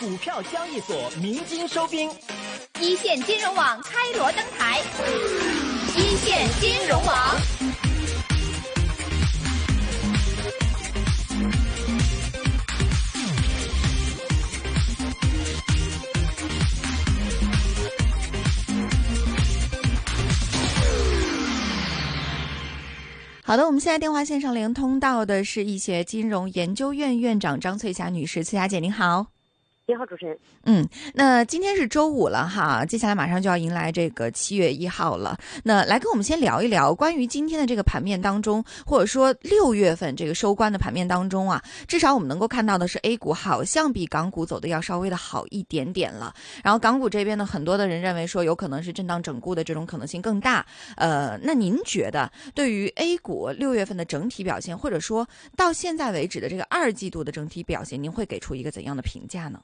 股票交易所鸣金收兵，一线金融网开锣登台，一线金融网。好的，我们现在电话线上连通到的是易学金融研究院院长张翠霞女士，翠霞姐您好。你好，主持人。嗯，那今天是周五了哈，接下来马上就要迎来这个七月一号了。那来跟我们先聊一聊关于今天的这个盘面当中，或者说六月份这个收官的盘面当中啊，至少我们能够看到的是 A 股好像比港股走的要稍微的好一点点了。然后港股这边呢，很多的人认为说有可能是震荡整固的这种可能性更大。呃，那您觉得对于 A 股六月份的整体表现，或者说到现在为止的这个二季度的整体表现，您会给出一个怎样的评价呢？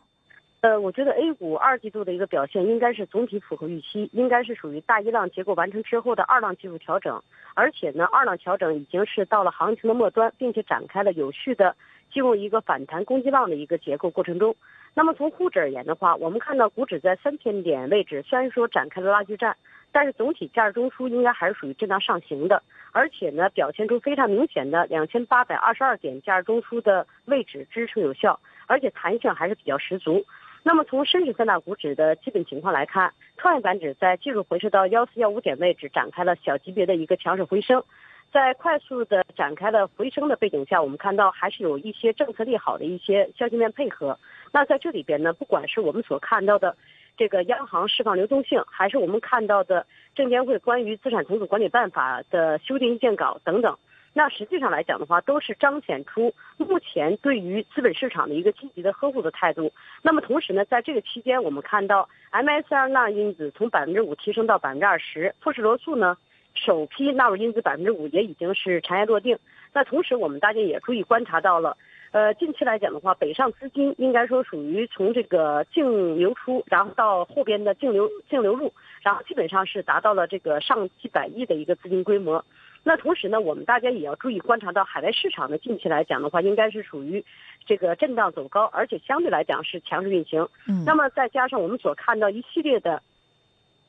呃，我觉得 A 股二季度的一个表现应该是总体符合预期，应该是属于大一浪结构完成之后的二浪技术调整，而且呢，二浪调整已经是到了行情的末端，并且展开了有序的进入一个反弹攻击浪的一个结构过程中。那么从沪指而言的话，我们看到股指在三千点位置虽然说展开了拉锯战，但是总体价值中枢应该还是属于震荡上行的，而且呢，表现出非常明显的两千八百二十二点价值中枢的位置支撑有效，而且弹性还是比较十足。那么从深圳三大股指的基本情况来看，创业板指在技术回撤到幺四幺五点位置展开了小级别的一个强势回升，在快速的展开了回升的背景下，我们看到还是有一些政策利好的一些消息面配合。那在这里边呢，不管是我们所看到的这个央行释放流动性，还是我们看到的证监会关于资产重组管理办法的修订意见稿等等。那实际上来讲的话，都是彰显出目前对于资本市场的一个积极的呵护的态度。那么同时呢，在这个期间，我们看到 MSCI 纳因子从百分之五提升到百分之二十，富时罗素呢首批纳入因子百分之五也已经是尘埃落定。那同时，我们大家也注意观察到了，呃，近期来讲的话，北上资金应该说属于从这个净流出，然后到后边的净流净流入，然后基本上是达到了这个上几百亿的一个资金规模。那同时呢，我们大家也要注意观察到海外市场的近期来讲的话，应该是属于这个震荡走高，而且相对来讲是强势运行。嗯。那么再加上我们所看到一系列的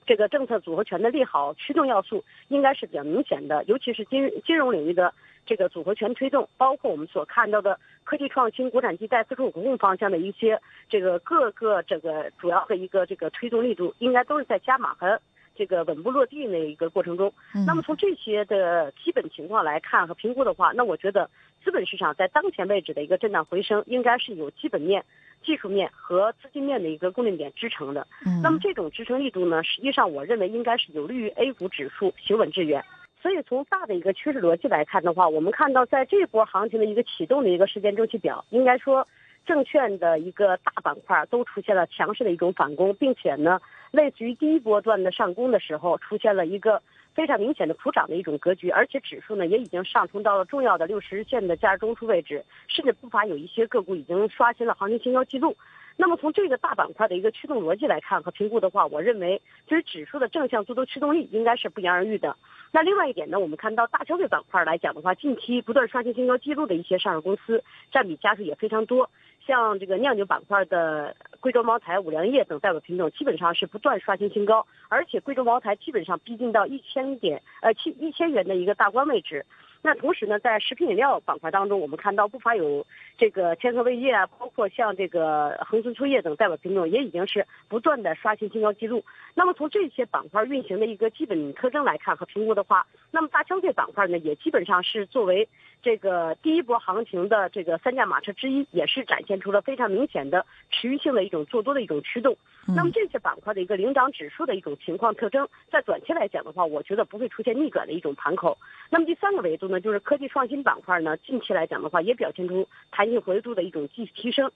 这个政策组合拳的利好驱动要素，应该是比较明显的，尤其是金金融领域的这个组合拳推动，包括我们所看到的科技创新、国产基带、自主可控方向的一些这个各个这个主要的一个这个推动力度，应该都是在加码和。这个稳步落地那一个过程中，那么从这些的基本情况来看和评估的话，那我觉得资本市场在当前位置的一个震荡回升，应该是有基本面、技术面和资金面的一个供应点支撑的。那么这种支撑力度呢，实际上我认为应该是有利于 A 股指数行稳致远。所以从大的一个趋势逻辑来看的话，我们看到在这波行情的一个启动的一个时间周期表，应该说。证券的一个大板块都出现了强势的一种反攻，并且呢，类似于第一波段的上攻的时候，出现了一个非常明显的普涨的一种格局，而且指数呢也已经上冲到了重要的六十日线的价值中枢位置，甚至不乏有一些个股已经刷新了行情新高记录。那么从这个大板块的一个驱动逻辑来看和评估的话，我认为就是指数的正向做多驱动力应该是不言而喻的。那另外一点呢，我们看到大消费板块来讲的话，近期不断刷新新高记录的一些上市公司占比家数也非常多。像这个酿酒板块的贵州茅台、五粮液等代表品种，基本上是不断刷新新高，而且贵州茅台基本上逼近到一千点，呃，七一千元的一个大关位置。那同时呢，在食品饮料板块当中，我们看到不乏有这个千和味业啊，包括像这个恒顺秋叶等代表品种，也已经是不断的刷新新高记录。那么从这些板块运行的一个基本特征来看和评估的话，那么大消费板块呢，也基本上是作为这个第一波行情的这个三驾马车之一，也是展现出了非常明显的持续性的一种做多的一种驱动。那么这些板块的一个领涨指数的一种情况特征，在短期来讲的话，我觉得不会出现逆转的一种盘口。那么第三个维度呢？就是科技创新板块呢，近期来讲的话，也表现出弹性活跃度的一种继续提升。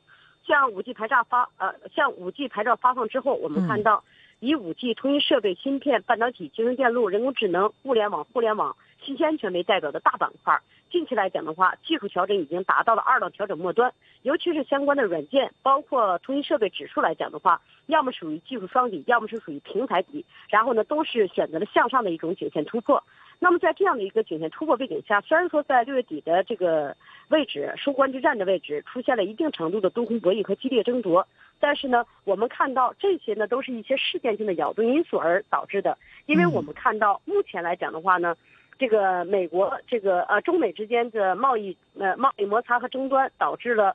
像五 G 牌照发呃，像五 G 牌照发放之后，我们看到以五 G 通信设备、芯片、半导体、集成电路、人工智能、物联网、互联网、信息安全为代表的大板块，近期来讲的话，技术调整已经达到了二道调整末端。尤其是相关的软件，包括通信设备指数来讲的话，要么属于技术双底，要么是属于平台底，然后呢，都是选择了向上的一种颈线突破。那么在这样的一个景线突破背景下，虽然说在六月底的这个位置收官之战的位置出现了一定程度的多空博弈和激烈争夺，但是呢，我们看到这些呢都是一些事件性的扰动因素而导致的，因为我们看到目前来讲的话呢。这个美国这个呃中美之间的贸易呃贸易摩擦和争端，导致了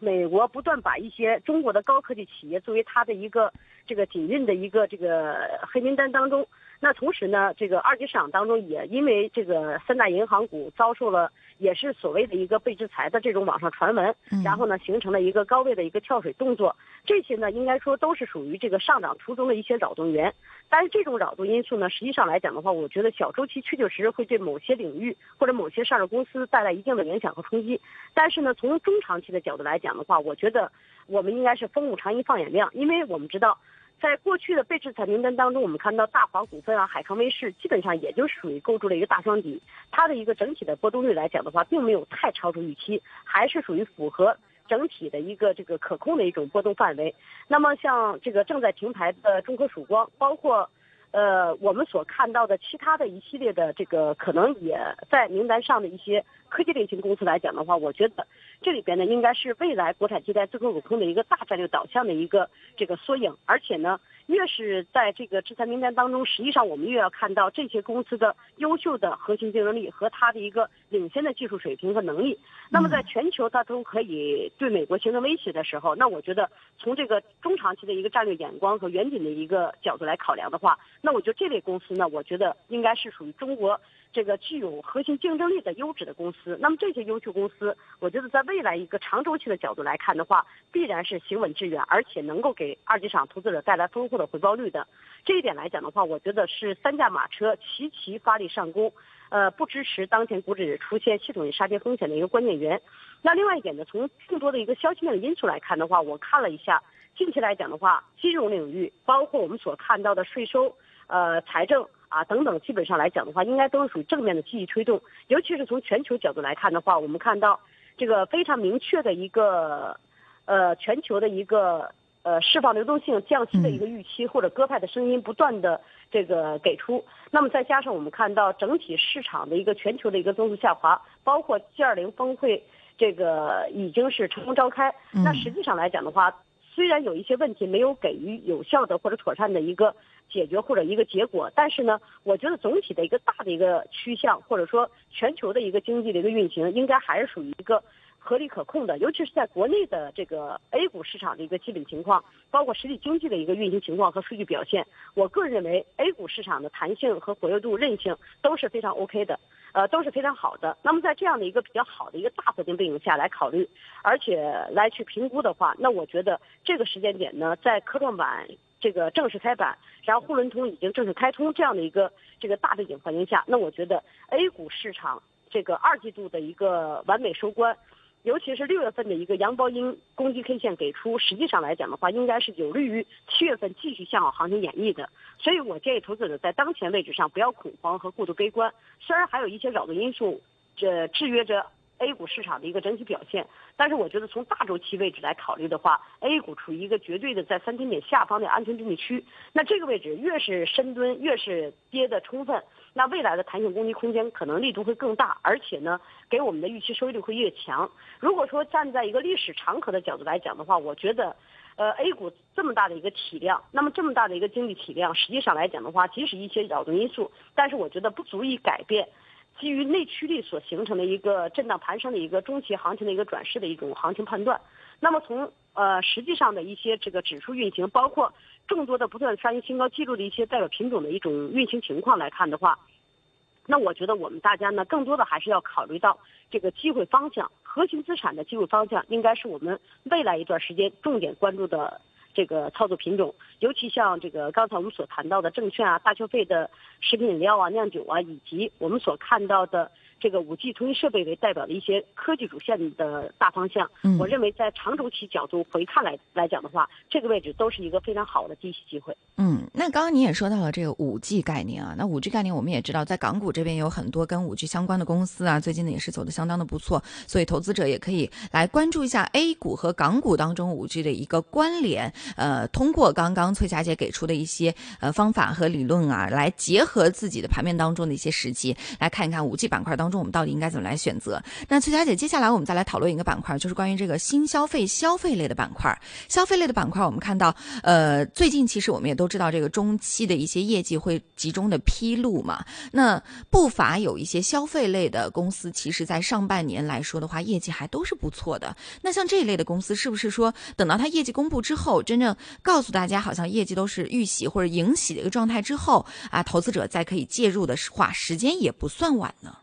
美国不断把一些中国的高科技企业作为它的一个这个禁运的一个这个黑名单当中。那同时呢，这个二级市场当中也因为这个三大银行股遭受了。也是所谓的一个被制裁的这种网上传闻，然后呢，形成了一个高位的一个跳水动作。这些呢，应该说都是属于这个上涨途中的一些扰动源。但是这种扰动因素呢，实际上来讲的话，我觉得小周期确确实实会对某些领域或者某些上市公司带来一定的影响和冲击。但是呢，从中长期的角度来讲的话，我觉得我们应该是风物长宜放眼量，因为我们知道。在过去的被制裁名单当中，我们看到大华股份啊、海康威视基本上也就属于构筑了一个大双底，它的一个整体的波动率来讲的话，并没有太超出预期，还是属于符合整体的一个这个可控的一种波动范围。那么像这个正在停牌的中科曙光，包括。呃，我们所看到的其他的一系列的这个可能也在名单上的一些科技类型公司来讲的话，我觉得这里边呢应该是未来国产替代自主可控的一个大战略导向的一个这个缩影，而且呢。越是在这个制裁名单当中，实际上我们越要看到这些公司的优秀的核心竞争力和它的一个领先的技术水平和能力。那么在全球它都可以对美国形成威胁的时候，那我觉得从这个中长期的一个战略眼光和远景的一个角度来考量的话，那我觉得这类公司呢，我觉得应该是属于中国。这个具有核心竞争力的优质的公司，那么这些优秀公司，我觉得在未来一个长周期的角度来看的话，必然是行稳致远，而且能够给二级市场投资者带来丰厚的回报率的。这一点来讲的话，我觉得是三驾马车齐齐发力上攻，呃，不支持当前股指出现系统性杀跌风险的一个关键源。那另外一点呢，从更多的一个消息面的因素来看的话，我看了一下，近期来讲的话，金融领域包括我们所看到的税收，呃，财政。啊，等等，基本上来讲的话，应该都是属于正面的积极推动。尤其是从全球角度来看的话，我们看到这个非常明确的一个，呃，全球的一个呃释放流动性、降息的一个预期或者鸽派的声音不断的这个给出。那么再加上我们看到整体市场的一个全球的一个增速下滑，包括 G 二零峰会这个已经是成功召开。那实际上来讲的话，虽然有一些问题没有给予有效的或者妥善的一个。解决或者一个结果，但是呢，我觉得总体的一个大的一个趋向，或者说全球的一个经济的一个运行，应该还是属于一个合理可控的。尤其是在国内的这个 A 股市场的一个基本情况，包括实体经济的一个运行情况和数据表现，我个人认为 A 股市场的弹性和活跃度、韧性都是非常 OK 的，呃，都是非常好的。那么在这样的一个比较好的一个大环境背景下来考虑，而且来去评估的话，那我觉得这个时间点呢，在科创板。这个正式开板，然后沪伦通已经正式开通这样的一个这个大背景环境下，那我觉得 A 股市场这个二季度的一个完美收官，尤其是六月份的一个阳包阴攻击 K 线给出，实际上来讲的话，应该是有利于七月份继续向好行情演绎的。所以我建议投资者在当前位置上不要恐慌和过度悲观，虽然还有一些扰动因素这制约着。A 股市场的一个整体表现，但是我觉得从大周期位置来考虑的话，A 股处于一个绝对的在三千点下方的安全经济区。那这个位置越是深蹲，越是跌的充分，那未来的弹性攻击空间可能力度会更大，而且呢，给我们的预期收益率会越强。如果说站在一个历史长河的角度来讲的话，我觉得，呃，A 股这么大的一个体量，那么这么大的一个经济体量，实际上来讲的话，即使一些扰动因素，但是我觉得不足以改变。基于内驱力所形成的一个震荡盘升的一个中期行情的一个转势的一种行情判断，那么从呃实际上的一些这个指数运行，包括众多的不断刷新新高记录的一些代表品种的一种运行情况来看的话，那我觉得我们大家呢更多的还是要考虑到这个机会方向，核心资产的机会方向应该是我们未来一段时间重点关注的。这个操作品种，尤其像这个刚才我们所谈到的证券啊、大消费的食品饮料啊、酿酒啊，以及我们所看到的这个五 G 通信设备为代表的一些科技主线的大方向。嗯我认为在长周期角度回看来来讲的话，这个位置都是一个非常好的低吸机会。嗯，那刚刚你也说到了这个五 G 概念啊，那五 G 概念我们也知道，在港股这边有很多跟五 G 相关的公司啊，最近呢也是走的相当的不错，所以投资者也可以来关注一下 A 股和港股当中五 G 的一个关联。呃，通过刚刚翠霞姐给出的一些呃方法和理论啊，来结合自己的盘面当中的一些实际，来看一看五 G 板块当当中我们到底应该怎么来选择。那崔小姐，接下来我们再来讨论一个板块，就是关于这个新消费消费类的板块。消费类的板块，我们看到，呃，最近其实我们也都知道，这个中期的一些业绩会集中的披露嘛。那不乏有一些消费类的公司，其实在上半年来说的话，业绩还都是不错的。那像这一类的公司，是不是说等到它业绩公布之后，真正告诉大家好像业绩都是预喜或者迎喜的一个状态之后啊，投资者再可以介入的话，时间也不算晚呢？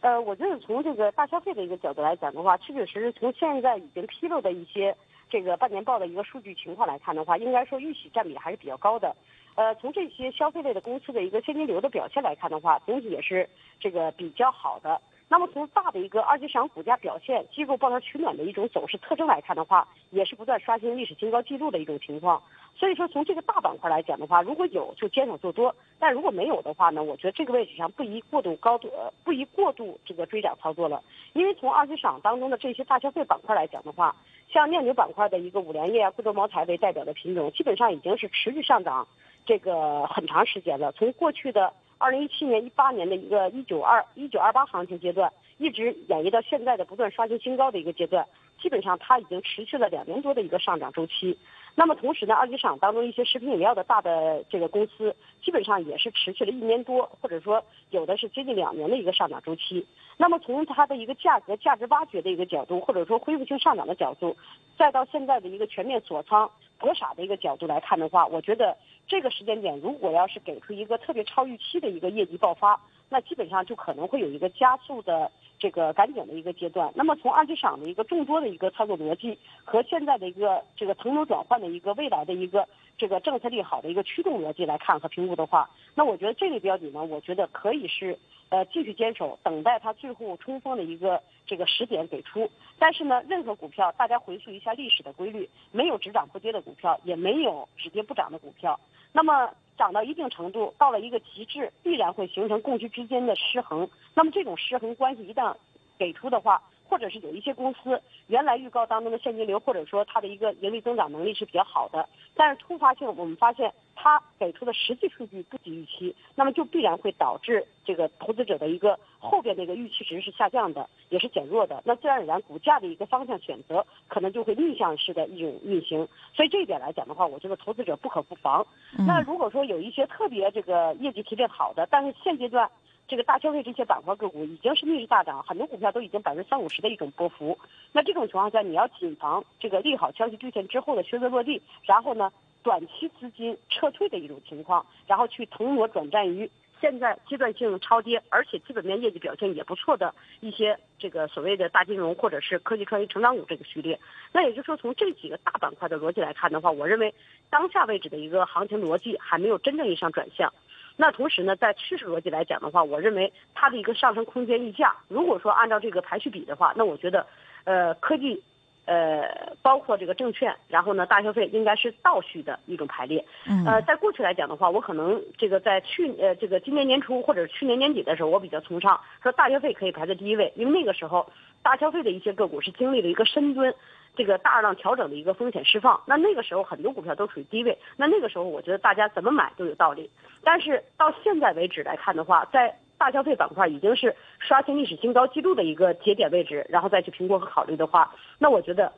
呃，我觉得从这个大消费的一个角度来讲的话，确确实实从现在已经披露的一些这个半年报的一个数据情况来看的话，应该说预喜占比还是比较高的。呃，从这些消费类的公司的一个现金流的表现来看的话，总体也是这个比较好的。那么从大的一个二级市场股价表现、机构抱团取暖的一种走势特征来看的话，也是不断刷新历史新高纪录的一种情况。所以说，从这个大板块来讲的话，如果有就坚守做多，但如果没有的话呢，我觉得这个位置上不宜过度高度呃不宜过度这个追涨操作了。因为从二级市场当中的这些大消费板块来讲的话，像酿酒板块的一个五粮液啊、贵州茅台为代表的品种，基本上已经是持续上涨这个很长时间了。从过去的二零一七年、一八年的一个一九二一九二八行情阶段，一直演绎到现在的不断刷新新高的一个阶段，基本上它已经持续了两年多的一个上涨周期。那么同时呢，二级市场当中一些食品饮料的大的这个公司，基本上也是持续了一年多，或者说有的是接近两年的一个上涨周期。那么从它的一个价格价值挖掘的一个角度，或者说恢复性上涨的角度，再到现在的一个全面锁仓博傻的一个角度来看的话，我觉得这个时间点如果要是给出一个特别超预期的一个业绩爆发，那基本上就可能会有一个加速的这个赶紧的一个阶段。那么从二级市场的一个众多的一个操作逻辑和现在的一个这个腾挪转换的一个未来的一个这个政策利好的一个驱动逻辑来看和评估的话，那我觉得这类标的呢，我觉得可以是呃继续坚守，等待它最后冲锋的一个这个时点给出。但是呢，任何股票大家回溯一下历史的规律，没有只涨不跌的股票，也没有只跌不涨的股票。那么涨到一定程度，到了一个极致，必然会形成供需之间的失衡。那么这种失衡关系一旦给出的话，或者是有一些公司原来预告当中的现金流，或者说它的一个盈利增长能力是比较好的，但是突发性我们发现它给出的实际数据不及预期，那么就必然会导致这个投资者的一个后边的一个预期值是下降的，也是减弱的。那自然而然股价的一个方向选择可能就会逆向式的一种运行。所以这一点来讲的话，我觉得投资者不可不防。那如果说有一些特别这个业绩提振好的，但是现阶段。这个大消费这些板块个股已经是逆势大涨，很多股票都已经百分之三五十的一种波幅。那这种情况下，你要谨防这个利好消息兑现之后的靴子落地，然后呢，短期资金撤退的一种情况，然后去腾挪转战于现在阶段性超跌，而且基本面业绩表现也不错的一些这个所谓的大金融或者是科技创新成长股这个序列。那也就是说，从这几个大板块的逻辑来看的话，我认为当下位置的一个行情逻辑还没有真正意义上转向。那同时呢，在趋势逻辑来讲的话，我认为它的一个上升空间溢价，如果说按照这个排序比的话，那我觉得，呃，科技，呃，包括这个证券，然后呢，大消费应该是倒序的一种排列。嗯呃，在过去来讲的话，我可能这个在去呃这个今年年初或者去年年底的时候，我比较崇尚说大消费可以排在第一位，因为那个时候大消费的一些个股是经历了一个深蹲。这个大浪调整的一个风险释放，那那个时候很多股票都处于低位，那那个时候我觉得大家怎么买都有道理。但是到现在为止来看的话，在大消费板块已经是刷新历史新高纪录的一个节点位置，然后再去评估和考虑的话，那我觉得。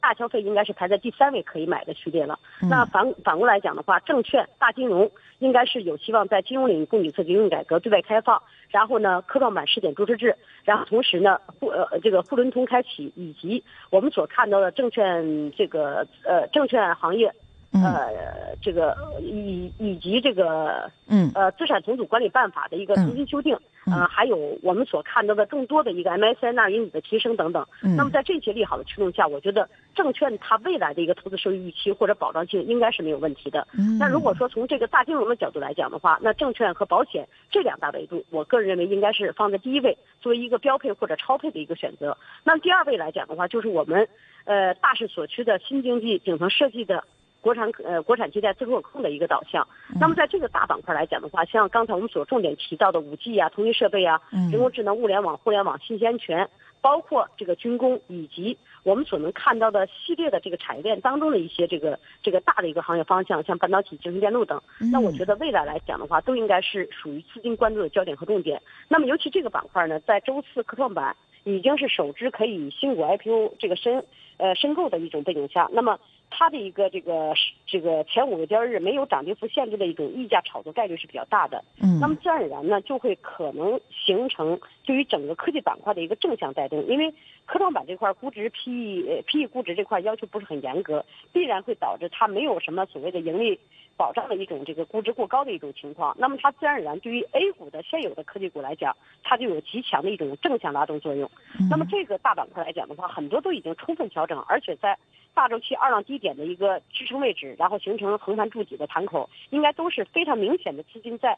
大消费应该是排在第三位可以买的序列了。那反反过来讲的话，证券、大金融应该是有希望在金融领域供给侧金融改革对外开放，然后呢，科创板试点注册制，然后同时呢，沪呃这个沪伦通开启，以及我们所看到的证券这个呃证券行业嗯呃，这个以以及这个嗯呃资产重组管理办法的一个重新修订，嗯呃，还有我们所看到的更多的一个 MSCI 纳因子的提升等等。嗯，那么在这些利好的驱动下，我觉得证券它未来的一个投资收益预期或者保障性应该是没有问题的。嗯那如果说从这个大金融的角度来讲的话，那证券和保险这两大维度，我个人认为应该是放在第一位，作为一个标配或者超配的一个选择。那么第二位来讲的话，就是我们呃大势所趋的新经济顶层设计的。国产呃国产替代自主可控的一个导向。那么在这个大板块来讲的话，像刚才我们所重点提到的五 G 啊、通讯设备啊、嗯人工智能、物联网、互联网、信息安全，包括这个军工以及我们所能看到的系列的这个产业链当中的一些这个这个大的一个行业方向，像半导体、集成电路等。那我觉得未来来讲的话，都应该是属于资金关注的焦点和重点。那么尤其这个板块呢，在周四科创板已经是首支可以新股 IPO 这个申呃申购的一种背景下，那么它的一个这个这个前五个交易日没有涨跌幅限制的一种溢价炒作概率是比较大的。嗯那么自然而然呢，就会可能形成对于整个科技板块的一个正向带动，因为科创板这块估值 PE 呃 PE 估值这块要求不是很严格，必然会导致它没有什么所谓的盈利保障的一种这个估值过高的一种情况。那么它自然而然对于 A 股的现有的科技股来讲，它就有极强的一种正向拉动作用。那么这个大板块来讲的话，很多都已经充分调整，而且在大周期二浪低点的一个支撑位置，然后形成横盘筑底的盘口，应该都是非常明显的资金在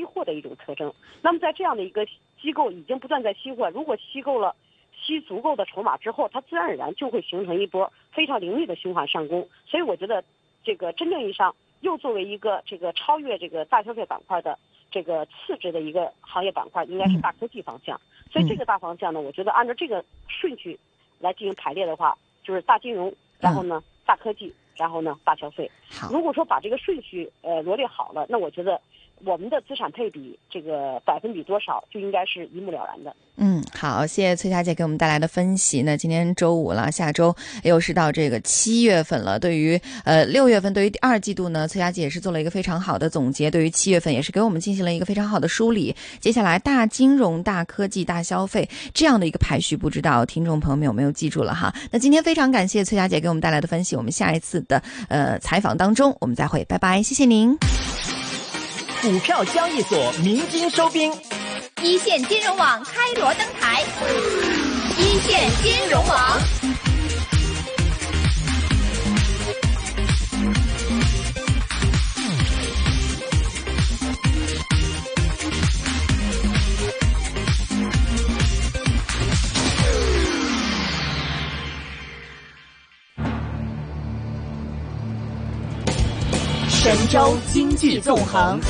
吸货的一种特征。那么在这样的一个机构已经不断在吸货，如果吸够了。吸足够的筹码之后，它自然而然就会形成一波非常凌厉的循环上攻。所以我觉得，这个真正意义上又作为一个这个超越这个大消费板块的这个次之的一个行业板块，应该是大科技方向。所以这个大方向呢，我觉得按照这个顺序来进行排列的话，就是大金融，然后呢大科技，然后呢大消费。好，如果说把这个顺序呃罗列好了，那我觉得我们的资产配比这个百分比多少就应该是一目了然的。嗯，好，谢谢崔小姐给我们带来的分析。那今天周五了，下周又是到这个七月份了。对于呃六月份，对于第二季度呢，崔小姐也是做了一个非常好的总结。对于七月份，也是给我们进行了一个非常好的梳理。接下来，大金融、大科技、大消费这样的一个排序，不知道听众朋友们有没有记住了哈？那今天非常感谢崔小姐给我们带来的分析。我们下一次的呃采访当中，我们再会，拜拜，谢谢您。股票交易所鸣金收兵。一线金融网开锣登台，一线金融网。神州经济纵横。